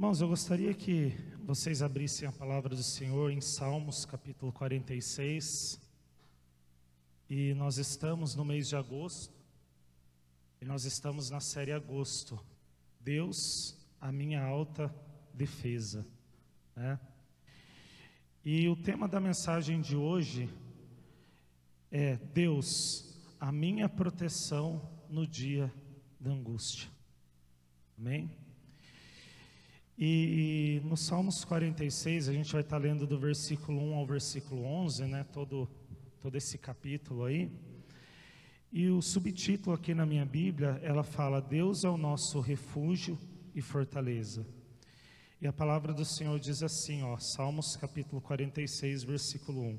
Irmãos, eu gostaria que vocês abrissem a palavra do Senhor em Salmos, capítulo 46. E nós estamos no mês de agosto, e nós estamos na série Agosto. Deus, a minha alta defesa. Né? E o tema da mensagem de hoje é Deus, a minha proteção no dia da angústia. Amém? E no Salmos 46, a gente vai estar lendo do versículo 1 ao versículo 11, né? Todo, todo esse capítulo aí. E o subtítulo aqui na minha Bíblia, ela fala: Deus é o nosso refúgio e fortaleza. E a palavra do Senhor diz assim, ó, Salmos capítulo 46, versículo 1.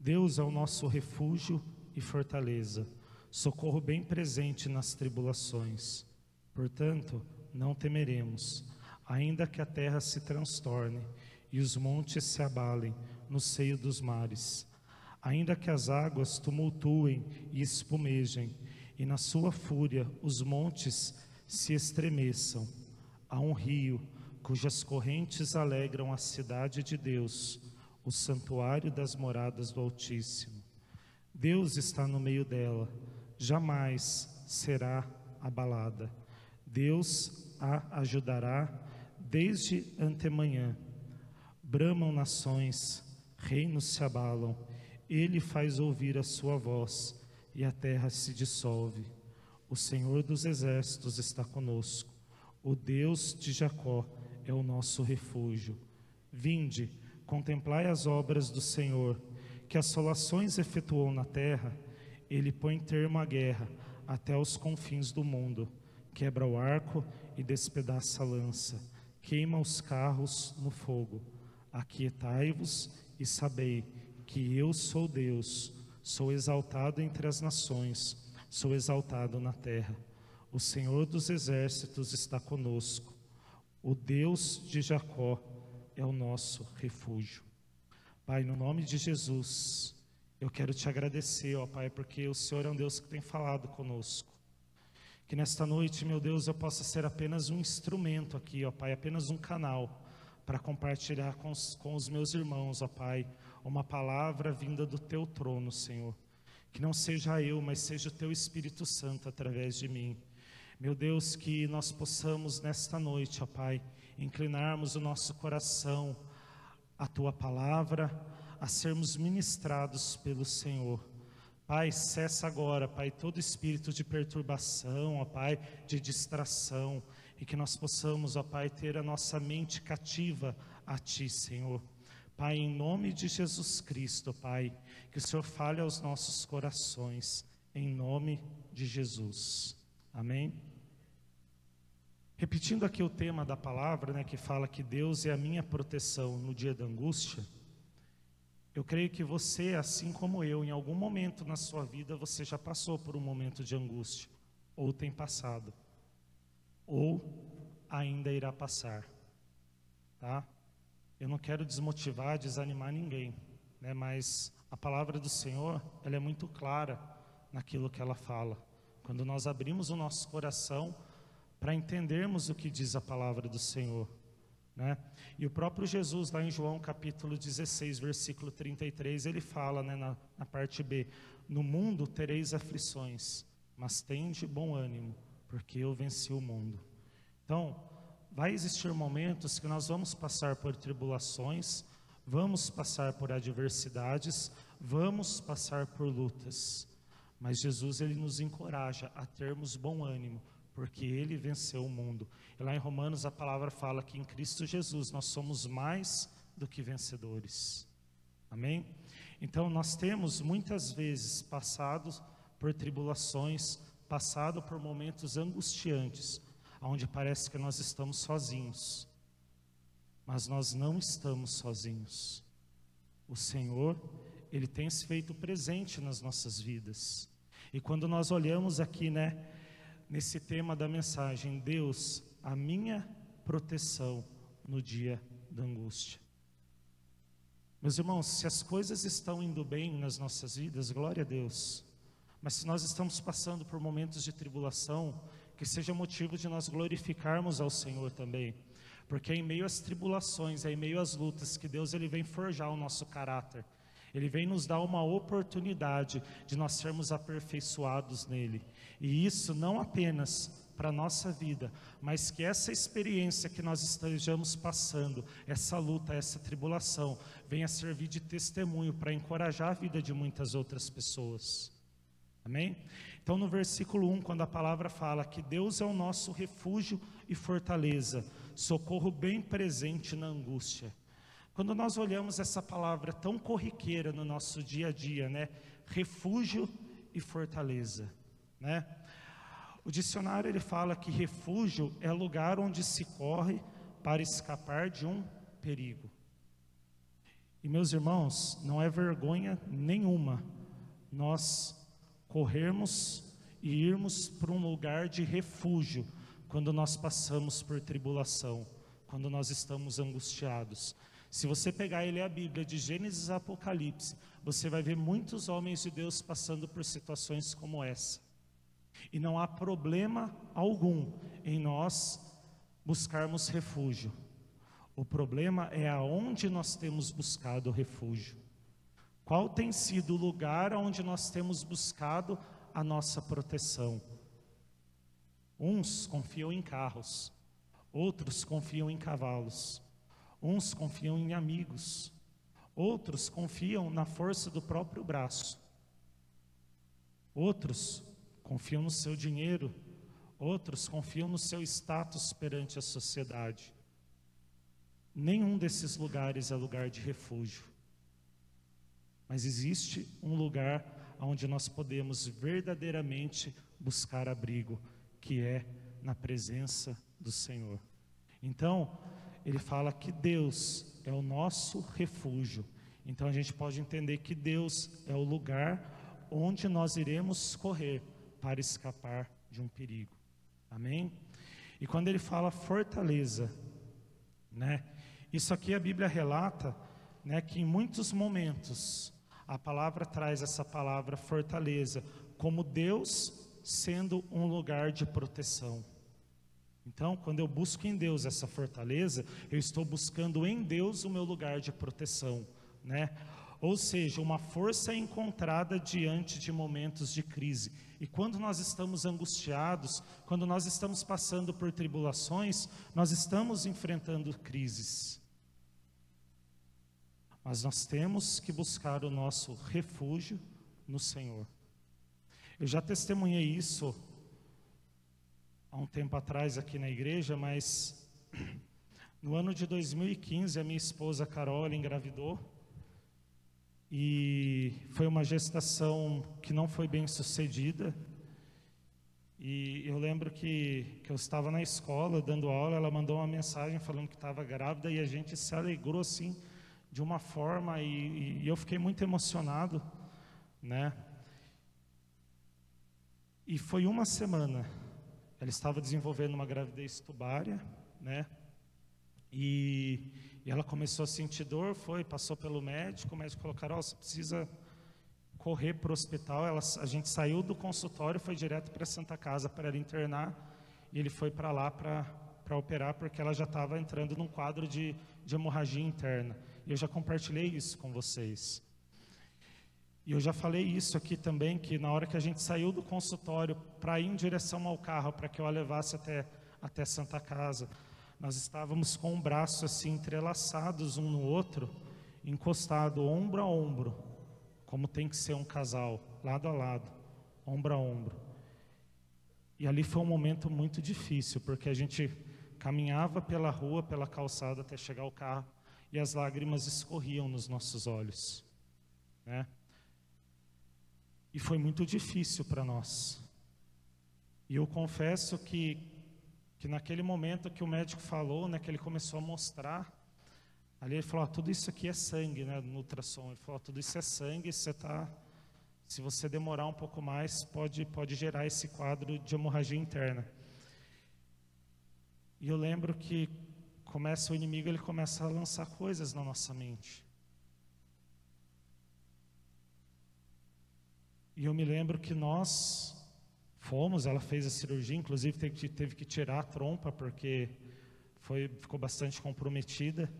Deus é o nosso refúgio e fortaleza, socorro bem presente nas tribulações. Portanto, não temeremos, ainda que a terra se transtorne e os montes se abalem no seio dos mares, ainda que as águas tumultuem e espumejem, e na sua fúria os montes se estremeçam Há um rio cujas correntes alegram a cidade de Deus, o santuário das moradas do Altíssimo. Deus está no meio dela, jamais será abalada. Deus a ajudará desde antemanhã. Bramam nações, reinos se abalam, ele faz ouvir a sua voz e a terra se dissolve. O Senhor dos exércitos está conosco. O Deus de Jacó é o nosso refúgio. Vinde, contemplai as obras do Senhor, que assolações efetuou na terra. Ele põe termo à guerra até os confins do mundo. Quebra o arco e despedaça a lança. Queima os carros no fogo. Aquietai-vos e sabei que eu sou Deus. Sou exaltado entre as nações, sou exaltado na terra. O Senhor dos exércitos está conosco. O Deus de Jacó é o nosso refúgio. Pai, no nome de Jesus, eu quero te agradecer, ó Pai, porque o Senhor é um Deus que tem falado conosco. Que nesta noite, meu Deus, eu possa ser apenas um instrumento aqui, ó Pai, apenas um canal para compartilhar com os, com os meus irmãos, ó Pai, uma palavra vinda do teu trono, Senhor. Que não seja eu, mas seja o teu Espírito Santo através de mim. Meu Deus, que nós possamos nesta noite, ó Pai, inclinarmos o nosso coração à tua palavra, a sermos ministrados pelo Senhor. Pai, cessa agora, Pai, todo espírito de perturbação, ó Pai, de distração, e que nós possamos, ó Pai, ter a nossa mente cativa a Ti, Senhor. Pai, em nome de Jesus Cristo, Pai, que o Senhor fale aos nossos corações, em nome de Jesus. Amém? Repetindo aqui o tema da palavra, né, que fala que Deus é a minha proteção no dia da angústia, eu creio que você, assim como eu, em algum momento na sua vida, você já passou por um momento de angústia, ou tem passado, ou ainda irá passar, tá? Eu não quero desmotivar, desanimar ninguém, né, mas a palavra do Senhor, ela é muito clara naquilo que ela fala. Quando nós abrimos o nosso coração para entendermos o que diz a palavra do Senhor. Né? E o próprio Jesus, lá em João capítulo 16, versículo 33, ele fala né, na, na parte B: No mundo tereis aflições, mas tende bom ânimo, porque eu venci o mundo. Então, vai existir momentos que nós vamos passar por tribulações, vamos passar por adversidades, vamos passar por lutas. Mas Jesus ele nos encoraja a termos bom ânimo, porque ele venceu o mundo. E lá em Romanos a palavra fala que em Cristo Jesus nós somos mais do que vencedores. Amém? Então nós temos muitas vezes passado por tribulações, passado por momentos angustiantes, onde parece que nós estamos sozinhos. Mas nós não estamos sozinhos. O Senhor ele tem se feito presente nas nossas vidas. E quando nós olhamos aqui, né, nesse tema da mensagem, Deus, a minha proteção no dia da angústia. Meus irmãos, se as coisas estão indo bem nas nossas vidas, glória a Deus. Mas se nós estamos passando por momentos de tribulação, que seja motivo de nós glorificarmos ao Senhor também. Porque é em meio às tribulações, é em meio às lutas que Deus ele vem forjar o nosso caráter. Ele vem nos dar uma oportunidade de nós sermos aperfeiçoados nele. E isso não apenas para a nossa vida, mas que essa experiência que nós estejamos passando, essa luta, essa tribulação, venha servir de testemunho para encorajar a vida de muitas outras pessoas. Amém? Então, no versículo 1, quando a palavra fala que Deus é o nosso refúgio e fortaleza, socorro bem presente na angústia. Quando nós olhamos essa palavra tão corriqueira no nosso dia a dia, né? Refúgio e fortaleza, né? O dicionário ele fala que refúgio é lugar onde se corre para escapar de um perigo. E meus irmãos, não é vergonha nenhuma nós corrermos e irmos para um lugar de refúgio quando nós passamos por tribulação, quando nós estamos angustiados. Se você pegar e ler a Bíblia de Gênesis a Apocalipse, você vai ver muitos homens de Deus passando por situações como essa. E não há problema algum em nós buscarmos refúgio. O problema é aonde nós temos buscado refúgio. Qual tem sido o lugar onde nós temos buscado a nossa proteção? Uns confiam em carros, outros confiam em cavalos, uns confiam em amigos, outros confiam na força do próprio braço, outros confiam no seu dinheiro, outros confiam no seu status perante a sociedade. Nenhum desses lugares é lugar de refúgio. Mas existe um lugar onde nós podemos verdadeiramente buscar abrigo, que é na presença do Senhor. Então, ele fala que Deus é o nosso refúgio. Então a gente pode entender que Deus é o lugar onde nós iremos correr para escapar de um perigo. Amém? E quando ele fala fortaleza, né? Isso aqui a Bíblia relata, né, que em muitos momentos a palavra traz essa palavra fortaleza, como Deus sendo um lugar de proteção. Então, quando eu busco em Deus essa fortaleza, eu estou buscando em Deus o meu lugar de proteção, né? Ou seja, uma força encontrada diante de momentos de crise. E quando nós estamos angustiados, quando nós estamos passando por tribulações, nós estamos enfrentando crises. Mas nós temos que buscar o nosso refúgio no Senhor. Eu já testemunhei isso há um tempo atrás aqui na igreja, mas no ano de 2015 a minha esposa Carol engravidou e foi uma gestação que não foi bem sucedida. E eu lembro que, que eu estava na escola dando aula, ela mandou uma mensagem falando que estava grávida e a gente se alegrou assim de uma forma e, e eu fiquei muito emocionado, né? E foi uma semana. Ela estava desenvolvendo uma gravidez tubária, né? E, e ela começou a sentir dor, foi, passou pelo médico, o médico falou, Carol, você precisa correr para o hospital. Ela, a gente saiu do consultório, foi direto para Santa Casa para ela internar, e ele foi para lá para operar, porque ela já estava entrando num quadro de, de hemorragia interna. E eu já compartilhei isso com vocês. E eu já falei isso aqui também, que na hora que a gente saiu do consultório para ir em direção ao carro, para que eu a levasse até, até Santa Casa, nós estávamos com o braço assim entrelaçados um no outro, encostado ombro a ombro, como tem que ser um casal, lado a lado, ombro a ombro. E ali foi um momento muito difícil, porque a gente caminhava pela rua, pela calçada até chegar ao carro, e as lágrimas escorriam nos nossos olhos, né? E foi muito difícil para nós. E eu confesso que, que naquele momento que o médico falou, né, que ele começou a mostrar, ali ele falou: ah, tudo isso aqui é sangue, né, no ultrassom. Ele falou: ah, tudo isso é sangue, você tá, se você demorar um pouco mais, pode, pode gerar esse quadro de hemorragia interna. E eu lembro que começa o inimigo, ele começa a lançar coisas na nossa mente. E eu me lembro que nós fomos, ela fez a cirurgia, inclusive teve que, teve que tirar a trompa porque foi, ficou bastante comprometida.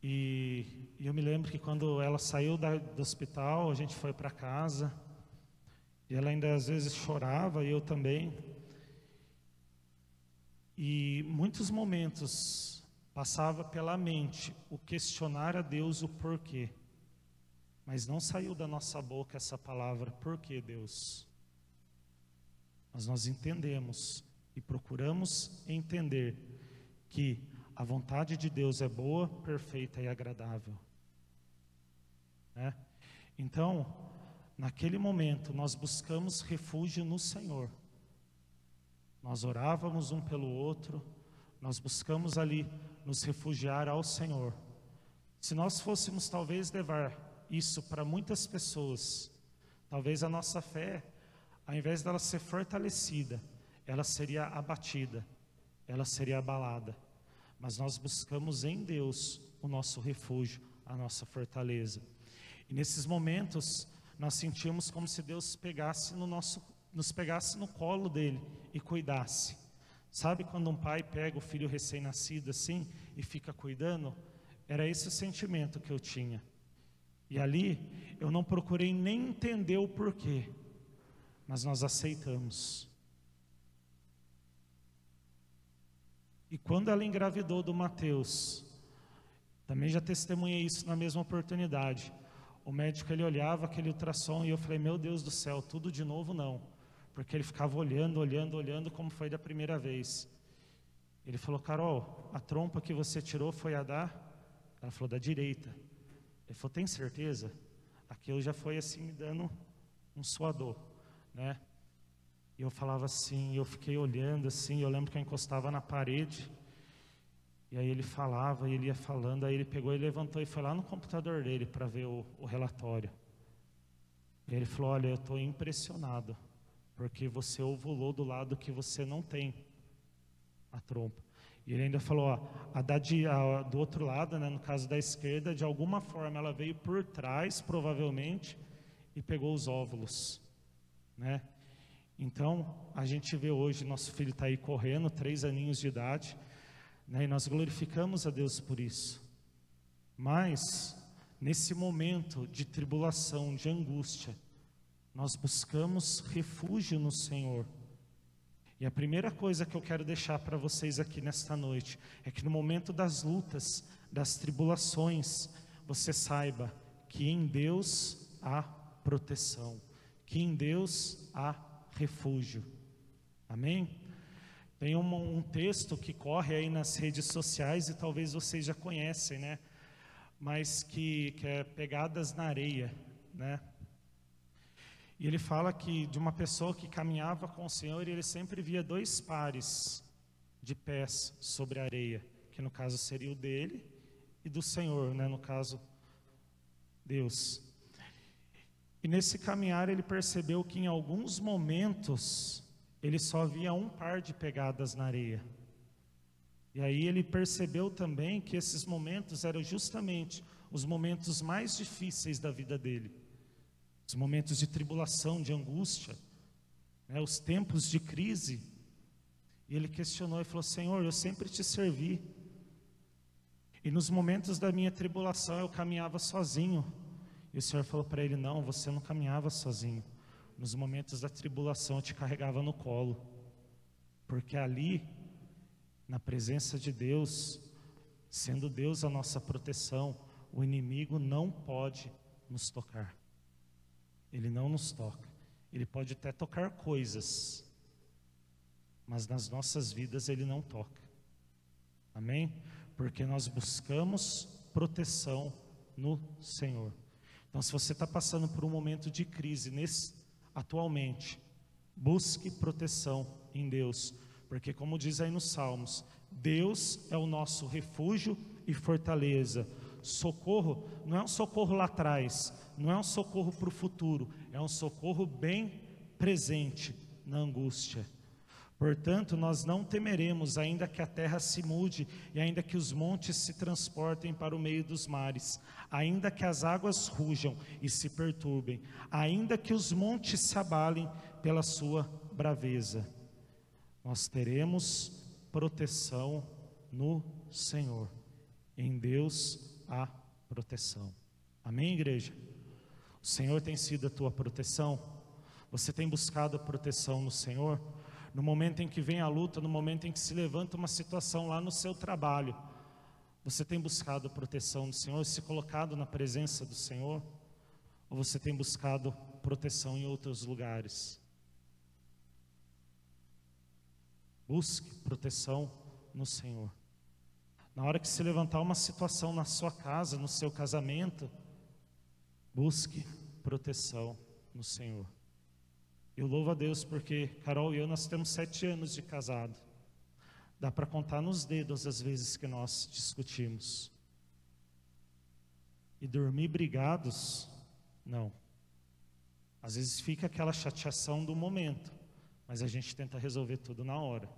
E, e eu me lembro que quando ela saiu da, do hospital, a gente foi para casa, e ela ainda às vezes chorava, e eu também. E muitos momentos passava pela mente o questionar a Deus o porquê. Mas não saiu da nossa boca essa palavra, por que Deus? Mas nós entendemos e procuramos entender que a vontade de Deus é boa, perfeita e agradável. Né? Então, naquele momento, nós buscamos refúgio no Senhor. Nós orávamos um pelo outro, nós buscamos ali nos refugiar ao Senhor. Se nós fôssemos talvez levar isso para muitas pessoas, talvez a nossa fé, ao invés dela ser fortalecida, ela seria abatida, ela seria abalada mas nós buscamos em Deus o nosso refúgio, a nossa fortaleza. E nesses momentos, nós sentimos como se Deus pegasse no nosso, nos pegasse no colo dele e cuidasse. Sabe quando um pai pega o filho recém-nascido assim e fica cuidando? Era esse o sentimento que eu tinha. E ali eu não procurei nem entender o porquê, mas nós aceitamos. E quando ela engravidou do Mateus, também já testemunhei isso na mesma oportunidade. O médico ele olhava aquele ultrassom e eu falei: "Meu Deus do céu, tudo de novo não". Porque ele ficava olhando, olhando, olhando como foi da primeira vez. Ele falou: "Carol, a trompa que você tirou foi a da?" Ela falou: "Da direita". Ele falou: "Tem certeza?" Aquilo já foi assim me dando um suador, né? E eu falava assim, eu fiquei olhando assim, eu lembro que eu encostava na parede. E aí ele falava, e ele ia falando, aí ele pegou e levantou e foi lá no computador dele para ver o, o relatório. E ele falou: Olha, eu estou impressionado, porque você ovulou do lado que você não tem a trompa. E ele ainda falou: ó, a, da, a do outro lado, né, no caso da esquerda, de alguma forma ela veio por trás, provavelmente, e pegou os óvulos. Né? Então, a gente vê hoje, nosso filho está aí correndo, três aninhos de idade, né, e nós glorificamos a Deus por isso. Mas, nesse momento de tribulação, de angústia, nós buscamos refúgio no Senhor. E a primeira coisa que eu quero deixar para vocês aqui nesta noite é que no momento das lutas, das tribulações, você saiba que em Deus há proteção, que em Deus há refúgio. Amém? Tem um, um, texto que corre aí nas redes sociais e talvez vocês já conhecem, né? Mas que, que é Pegadas na Areia, né? E ele fala que de uma pessoa que caminhava com o Senhor ele sempre via dois pares de pés sobre a areia, que no caso seria o dele e do Senhor, né? No caso, Deus. E nesse caminhar ele percebeu que em alguns momentos ele só via um par de pegadas na areia. E aí ele percebeu também que esses momentos eram justamente os momentos mais difíceis da vida dele. Os momentos de tribulação, de angústia, né, os tempos de crise. E ele questionou e falou: Senhor, eu sempre te servi. E nos momentos da minha tribulação eu caminhava sozinho. E o Senhor falou para ele: Não, você não caminhava sozinho. Nos momentos da tribulação eu te carregava no colo. Porque ali, na presença de Deus, sendo Deus a nossa proteção, o inimigo não pode nos tocar. Ele não nos toca. Ele pode até tocar coisas, mas nas nossas vidas ele não toca. Amém? Porque nós buscamos proteção no Senhor. Então, se você está passando por um momento de crise nesse, atualmente, busque proteção em Deus, porque, como diz aí nos Salmos, Deus é o nosso refúgio e fortaleza. Socorro não é um socorro lá atrás, não é um socorro para o futuro, é um socorro bem presente na angústia. Portanto, nós não temeremos, ainda que a terra se mude e ainda que os montes se transportem para o meio dos mares, ainda que as águas rujam e se perturbem, ainda que os montes se abalem pela sua braveza. Nós teremos proteção no Senhor. Em Deus há proteção. Amém, igreja? O Senhor tem sido a tua proteção? Você tem buscado a proteção no Senhor? no momento em que vem a luta, no momento em que se levanta uma situação lá no seu trabalho, você tem buscado proteção do Senhor, se colocado na presença do Senhor? Ou você tem buscado proteção em outros lugares? Busque proteção no Senhor. Na hora que se levantar uma situação na sua casa, no seu casamento, busque proteção no Senhor. Eu louvo a Deus porque Carol e eu nós temos sete anos de casado. Dá para contar nos dedos as vezes que nós discutimos. E dormir brigados, não. Às vezes fica aquela chateação do momento, mas a gente tenta resolver tudo na hora,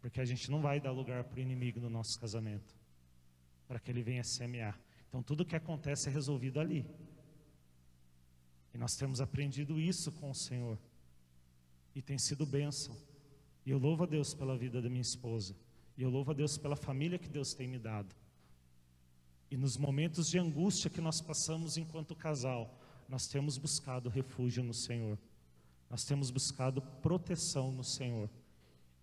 porque a gente não vai dar lugar para o inimigo no nosso casamento, para que ele venha semear. Então tudo que acontece é resolvido ali. E nós temos aprendido isso com o Senhor e tem sido bênção. E eu louvo a Deus pela vida da minha esposa. E eu louvo a Deus pela família que Deus tem me dado. E nos momentos de angústia que nós passamos enquanto casal, nós temos buscado refúgio no Senhor. Nós temos buscado proteção no Senhor.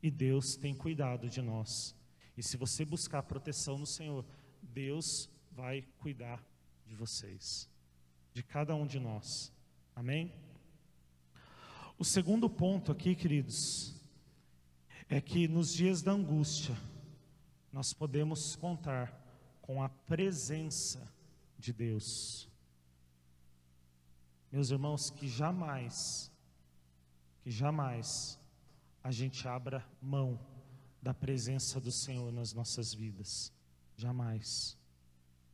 E Deus tem cuidado de nós. E se você buscar proteção no Senhor, Deus vai cuidar de vocês, de cada um de nós. Amém? O segundo ponto aqui, queridos, é que nos dias da angústia, nós podemos contar com a presença de Deus. Meus irmãos, que jamais, que jamais a gente abra mão da presença do Senhor nas nossas vidas. Jamais.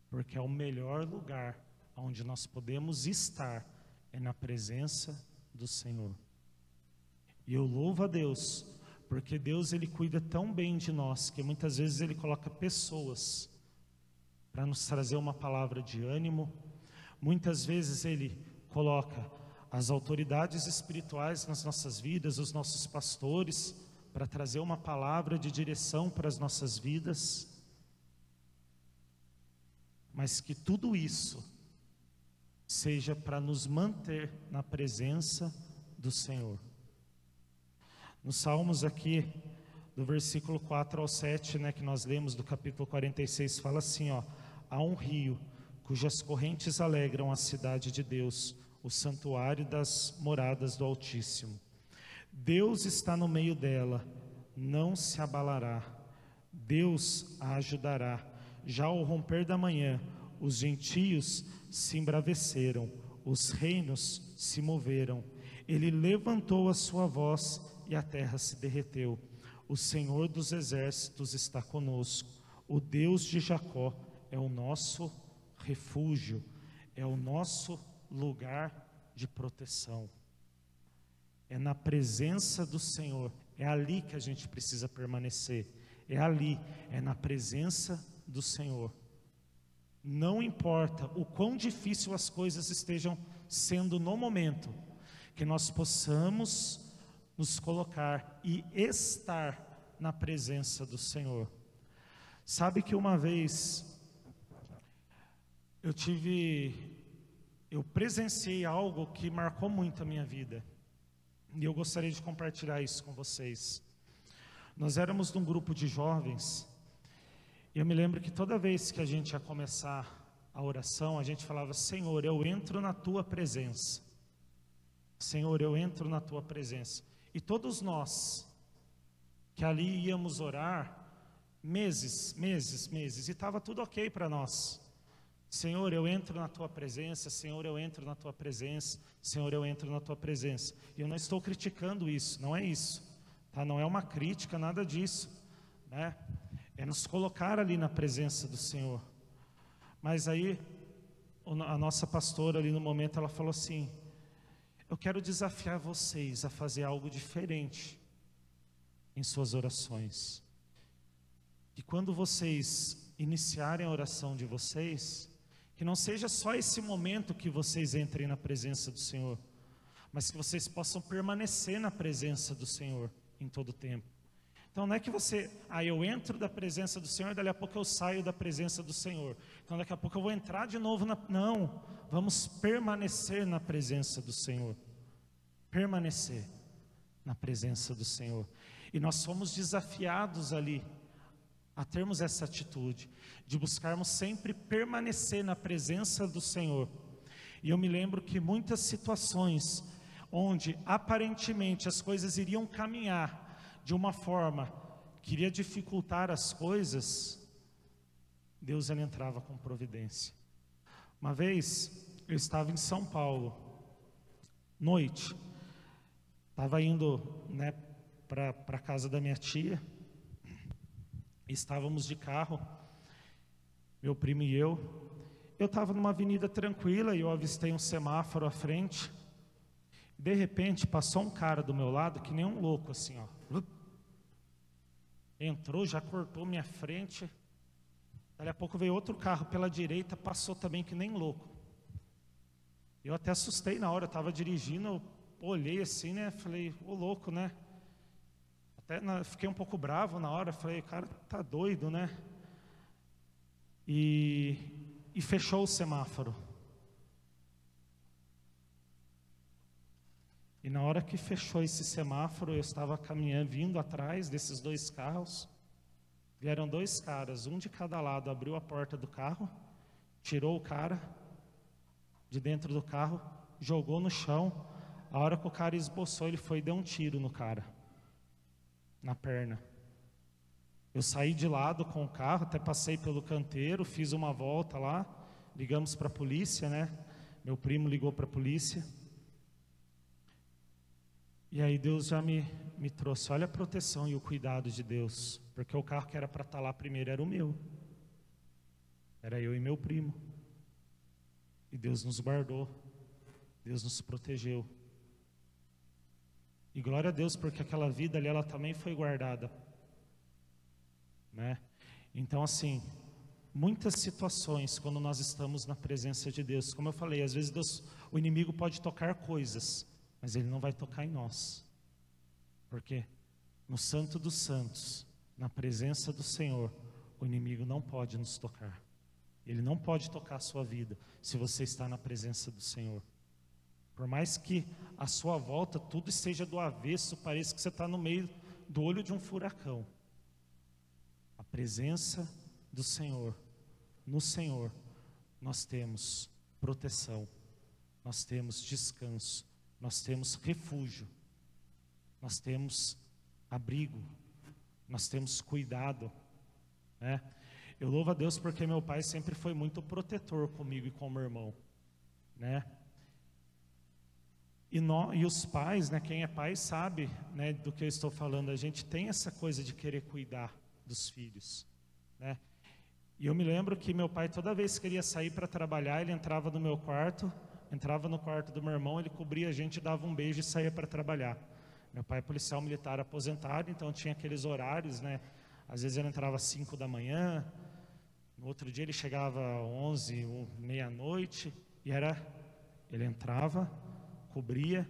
Porque é o melhor lugar onde nós podemos estar é na presença do Senhor. E eu louvo a Deus, porque Deus ele cuida tão bem de nós que muitas vezes ele coloca pessoas para nos trazer uma palavra de ânimo. Muitas vezes ele coloca as autoridades espirituais nas nossas vidas, os nossos pastores, para trazer uma palavra de direção para as nossas vidas. Mas que tudo isso seja para nos manter na presença do Senhor. Nos Salmos aqui, do versículo 4 ao 7, né, que nós lemos do capítulo 46, fala assim, ó: Há um rio cujas correntes alegram a cidade de Deus, o santuário das moradas do Altíssimo. Deus está no meio dela, não se abalará. Deus a ajudará. Já ao romper da manhã, os gentios se embraveceram, os reinos se moveram. Ele levantou a sua voz e a terra se derreteu. O Senhor dos exércitos está conosco. O Deus de Jacó é o nosso refúgio, é o nosso lugar de proteção. É na presença do Senhor, é ali que a gente precisa permanecer. É ali, é na presença do Senhor. Não importa o quão difícil as coisas estejam sendo no momento, que nós possamos nos colocar e estar na presença do Senhor. Sabe que uma vez eu tive, eu presenciei algo que marcou muito a minha vida. E eu gostaria de compartilhar isso com vocês. Nós éramos num grupo de jovens, eu me lembro que toda vez que a gente ia começar a oração, a gente falava: Senhor, eu entro na tua presença. Senhor, eu entro na tua presença. E todos nós que ali íamos orar, meses, meses, meses, e estava tudo ok para nós. Senhor, eu entro na tua presença, Senhor, eu entro na tua presença, Senhor, eu entro na tua presença. E eu não estou criticando isso, não é isso, tá? Não é uma crítica, nada disso, né? É nos colocar ali na presença do Senhor. Mas aí, a nossa pastora ali no momento, ela falou assim: eu quero desafiar vocês a fazer algo diferente em suas orações. E quando vocês iniciarem a oração de vocês, que não seja só esse momento que vocês entrem na presença do Senhor, mas que vocês possam permanecer na presença do Senhor em todo o tempo. Então não é que você, ah, eu entro da presença do Senhor, dali a pouco eu saio da presença do Senhor. Então daqui a pouco eu vou entrar de novo na. Não, vamos permanecer na presença do Senhor. Permanecer na presença do Senhor. E nós somos desafiados ali a termos essa atitude, de buscarmos sempre permanecer na presença do Senhor. E eu me lembro que muitas situações onde aparentemente as coisas iriam caminhar de uma forma que iria dificultar as coisas, Deus ele entrava com providência. Uma vez eu estava em São Paulo, noite, estava indo né, para a casa da minha tia, estávamos de carro, meu primo e eu. Eu estava numa avenida tranquila e eu avistei um semáforo à frente. De repente passou um cara do meu lado que nem um louco assim, ó. Entrou, já cortou minha frente. Daqui a pouco veio outro carro pela direita, passou também que nem louco. Eu até assustei na hora, eu estava dirigindo, eu olhei assim, né? Falei, ô louco, né? Até na, fiquei um pouco bravo na hora, falei, cara, tá doido, né? E, e fechou o semáforo. E na hora que fechou esse semáforo, eu estava caminhando, vindo atrás desses dois carros. Vieram dois caras, um de cada lado, abriu a porta do carro, tirou o cara de dentro do carro, jogou no chão. A hora que o cara esboçou, ele foi e deu um tiro no cara, na perna. Eu saí de lado com o carro, até passei pelo canteiro, fiz uma volta lá, ligamos para a polícia, né? Meu primo ligou para a polícia. E aí Deus já me, me trouxe, olha a proteção e o cuidado de Deus, porque o carro que era para estar tá lá primeiro era o meu, era eu e meu primo. E Deus nos guardou, Deus nos protegeu. E glória a Deus, porque aquela vida ali, ela também foi guardada. Né? Então, assim, muitas situações, quando nós estamos na presença de Deus, como eu falei, às vezes Deus, o inimigo pode tocar coisas, mas ele não vai tocar em nós. Porque no Santo dos Santos, na presença do Senhor, o inimigo não pode nos tocar. Ele não pode tocar a sua vida se você está na presença do Senhor. Por mais que a sua volta tudo esteja do avesso, pareça que você está no meio do olho de um furacão. A presença do Senhor, no Senhor, nós temos proteção, nós temos descanso, nós temos refúgio, nós temos abrigo, nós temos cuidado, né? Eu louvo a Deus porque meu pai sempre foi muito protetor comigo e com meu irmão, né? E, nós, e os pais, né, quem é pai sabe né, do que eu estou falando, a gente tem essa coisa de querer cuidar dos filhos, né? E eu me lembro que meu pai toda vez que queria sair para trabalhar, ele entrava no meu quarto, entrava no quarto do meu irmão, ele cobria a gente, dava um beijo e saía para trabalhar. Meu pai é policial militar aposentado, então tinha aqueles horários, né? Às vezes ele entrava às 5 da manhã, no outro dia ele chegava às 11, meia-noite, e era, ele entrava, cobria,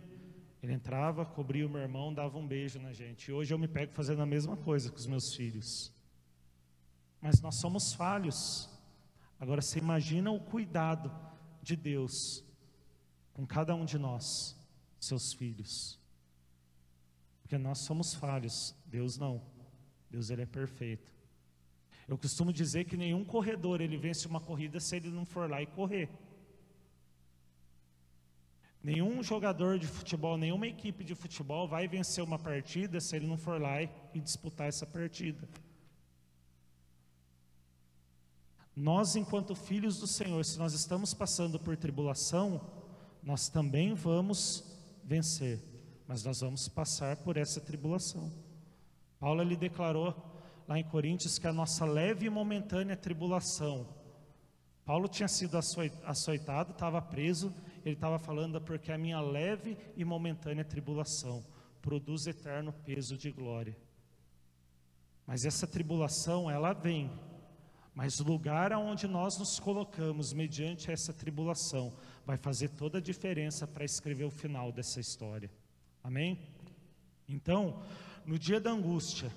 ele entrava, cobria o meu irmão, dava um beijo na gente. E hoje eu me pego fazendo a mesma coisa com os meus filhos. Mas nós somos falhos. Agora você imagina o cuidado de Deus com cada um de nós, seus filhos. Porque nós somos falhos, Deus não. Deus ele é perfeito. Eu costumo dizer que nenhum corredor ele vence uma corrida se ele não for lá e correr. Nenhum jogador de futebol, nenhuma equipe de futebol vai vencer uma partida se ele não for lá e disputar essa partida. Nós, enquanto filhos do Senhor, se nós estamos passando por tribulação, nós também vamos vencer, mas nós vamos passar por essa tribulação. Paulo lhe declarou lá em Coríntios que a nossa leve e momentânea tribulação. Paulo tinha sido açoitado, estava preso, ele estava falando porque a minha leve e momentânea tribulação produz eterno peso de glória. Mas essa tribulação, ela vem. Mas o lugar aonde nós nos colocamos mediante essa tribulação vai fazer toda a diferença para escrever o final dessa história. Amém? Então, no dia da angústia,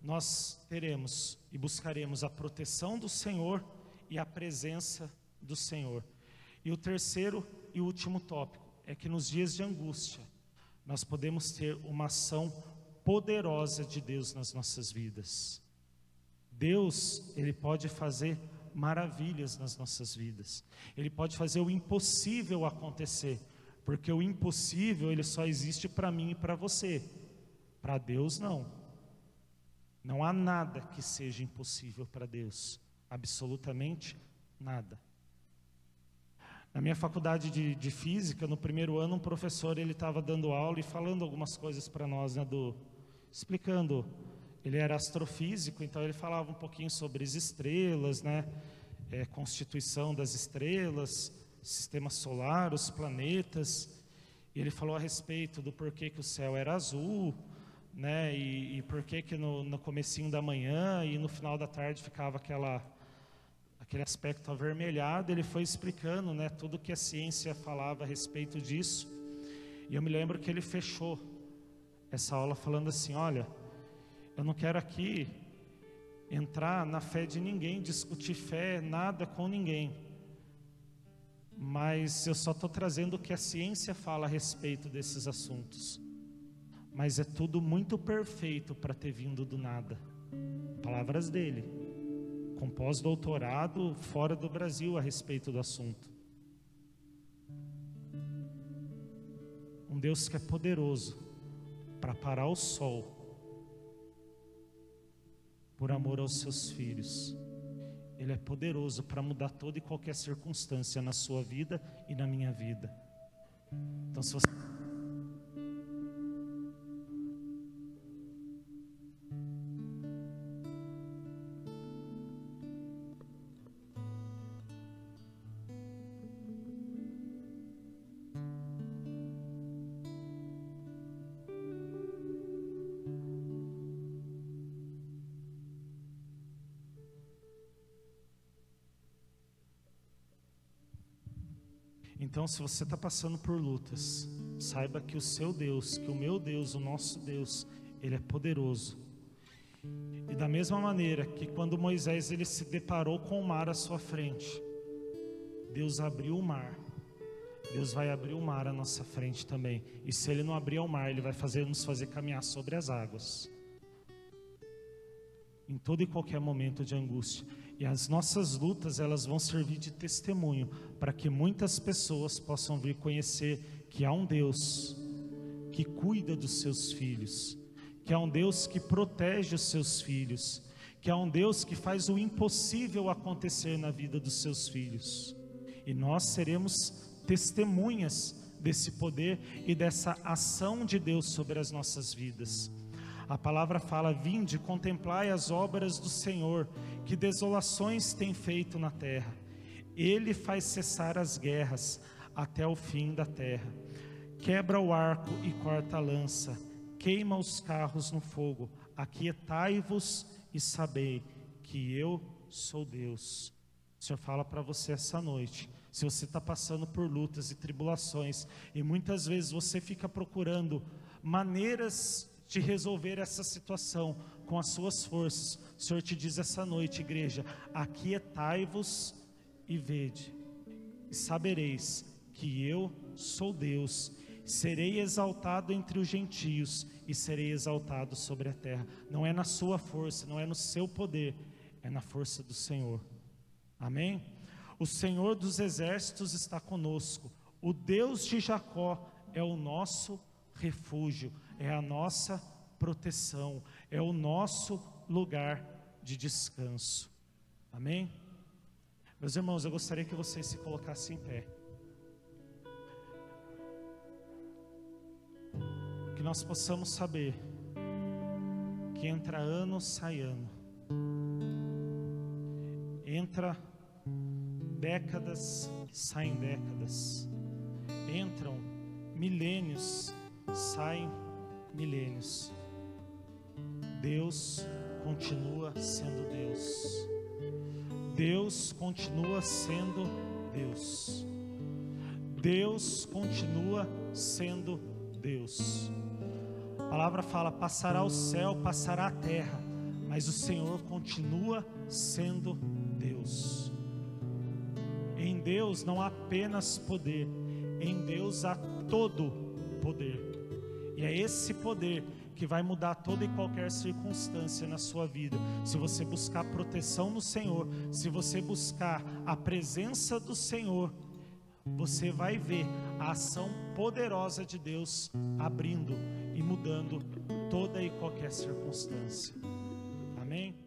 nós teremos e buscaremos a proteção do Senhor e a presença do Senhor. E o terceiro e último tópico é que nos dias de angústia, nós podemos ter uma ação poderosa de Deus nas nossas vidas. Deus, ele pode fazer maravilhas nas nossas vidas. Ele pode fazer o impossível acontecer, porque o impossível ele só existe para mim e para você. Para Deus não. Não há nada que seja impossível para Deus, absolutamente nada. Na minha faculdade de, de, física, no primeiro ano, um professor ele estava dando aula e falando algumas coisas para nós, né, do, explicando. Ele era astrofísico, então ele falava um pouquinho sobre as estrelas, né, é, constituição das estrelas, sistema solar, os planetas. E ele falou a respeito do porquê que o céu era azul, né, e, e porquê que no, no comecinho da manhã e no final da tarde ficava aquela aquele aspecto avermelhado, ele foi explicando né, tudo que a ciência falava a respeito disso. E eu me lembro que ele fechou essa aula falando assim: olha, eu não quero aqui entrar na fé de ninguém, discutir fé, nada com ninguém. Mas eu só estou trazendo o que a ciência fala a respeito desses assuntos. Mas é tudo muito perfeito para ter vindo do nada. Palavras dele com pós-doutorado fora do Brasil a respeito do assunto. Um Deus que é poderoso para parar o sol por amor aos seus filhos. Ele é poderoso para mudar toda e qualquer circunstância na sua vida e na minha vida. Então, se você Então, se você está passando por lutas, saiba que o seu Deus, que o meu Deus, o nosso Deus, Ele é poderoso. E da mesma maneira que quando Moisés ele se deparou com o mar à sua frente, Deus abriu o mar. Deus vai abrir o mar à nossa frente também. E se Ele não abrir o mar, Ele vai fazer nos fazer caminhar sobre as águas. Em todo e qualquer momento de angústia. E as nossas lutas, elas vão servir de testemunho para que muitas pessoas possam vir conhecer que há um Deus que cuida dos seus filhos, que há um Deus que protege os seus filhos, que há um Deus que faz o impossível acontecer na vida dos seus filhos. E nós seremos testemunhas desse poder e dessa ação de Deus sobre as nossas vidas. A palavra fala: Vinde, contemplai as obras do Senhor, que desolações tem feito na terra. Ele faz cessar as guerras até o fim da terra. Quebra o arco e corta a lança, queima os carros no fogo. Aquietai-vos e sabei que eu sou Deus. O Senhor fala para você essa noite. Se você está passando por lutas e tribulações, e muitas vezes você fica procurando maneiras de resolver essa situação com as suas forças. O Senhor te diz essa noite, igreja: aquietai-vos e vede, e sabereis que eu sou Deus. Serei exaltado entre os gentios e serei exaltado sobre a terra. Não é na sua força, não é no seu poder, é na força do Senhor. Amém? O Senhor dos exércitos está conosco. O Deus de Jacó é o nosso refúgio é a nossa proteção, é o nosso lugar de descanso. Amém? Meus irmãos, eu gostaria que vocês se colocassem em pé. Que nós possamos saber que entra ano, sai ano. Entra décadas, saem décadas. Entram milênios, saem milênios. Deus continua sendo Deus. Deus continua sendo Deus. Deus continua sendo Deus. A palavra fala: passará o céu, passará a terra, mas o Senhor continua sendo Deus. Em Deus não há apenas poder, em Deus há todo poder. E é esse poder que vai mudar toda e qualquer circunstância na sua vida. Se você buscar proteção no Senhor, se você buscar a presença do Senhor, você vai ver a ação poderosa de Deus abrindo e mudando toda e qualquer circunstância. Amém?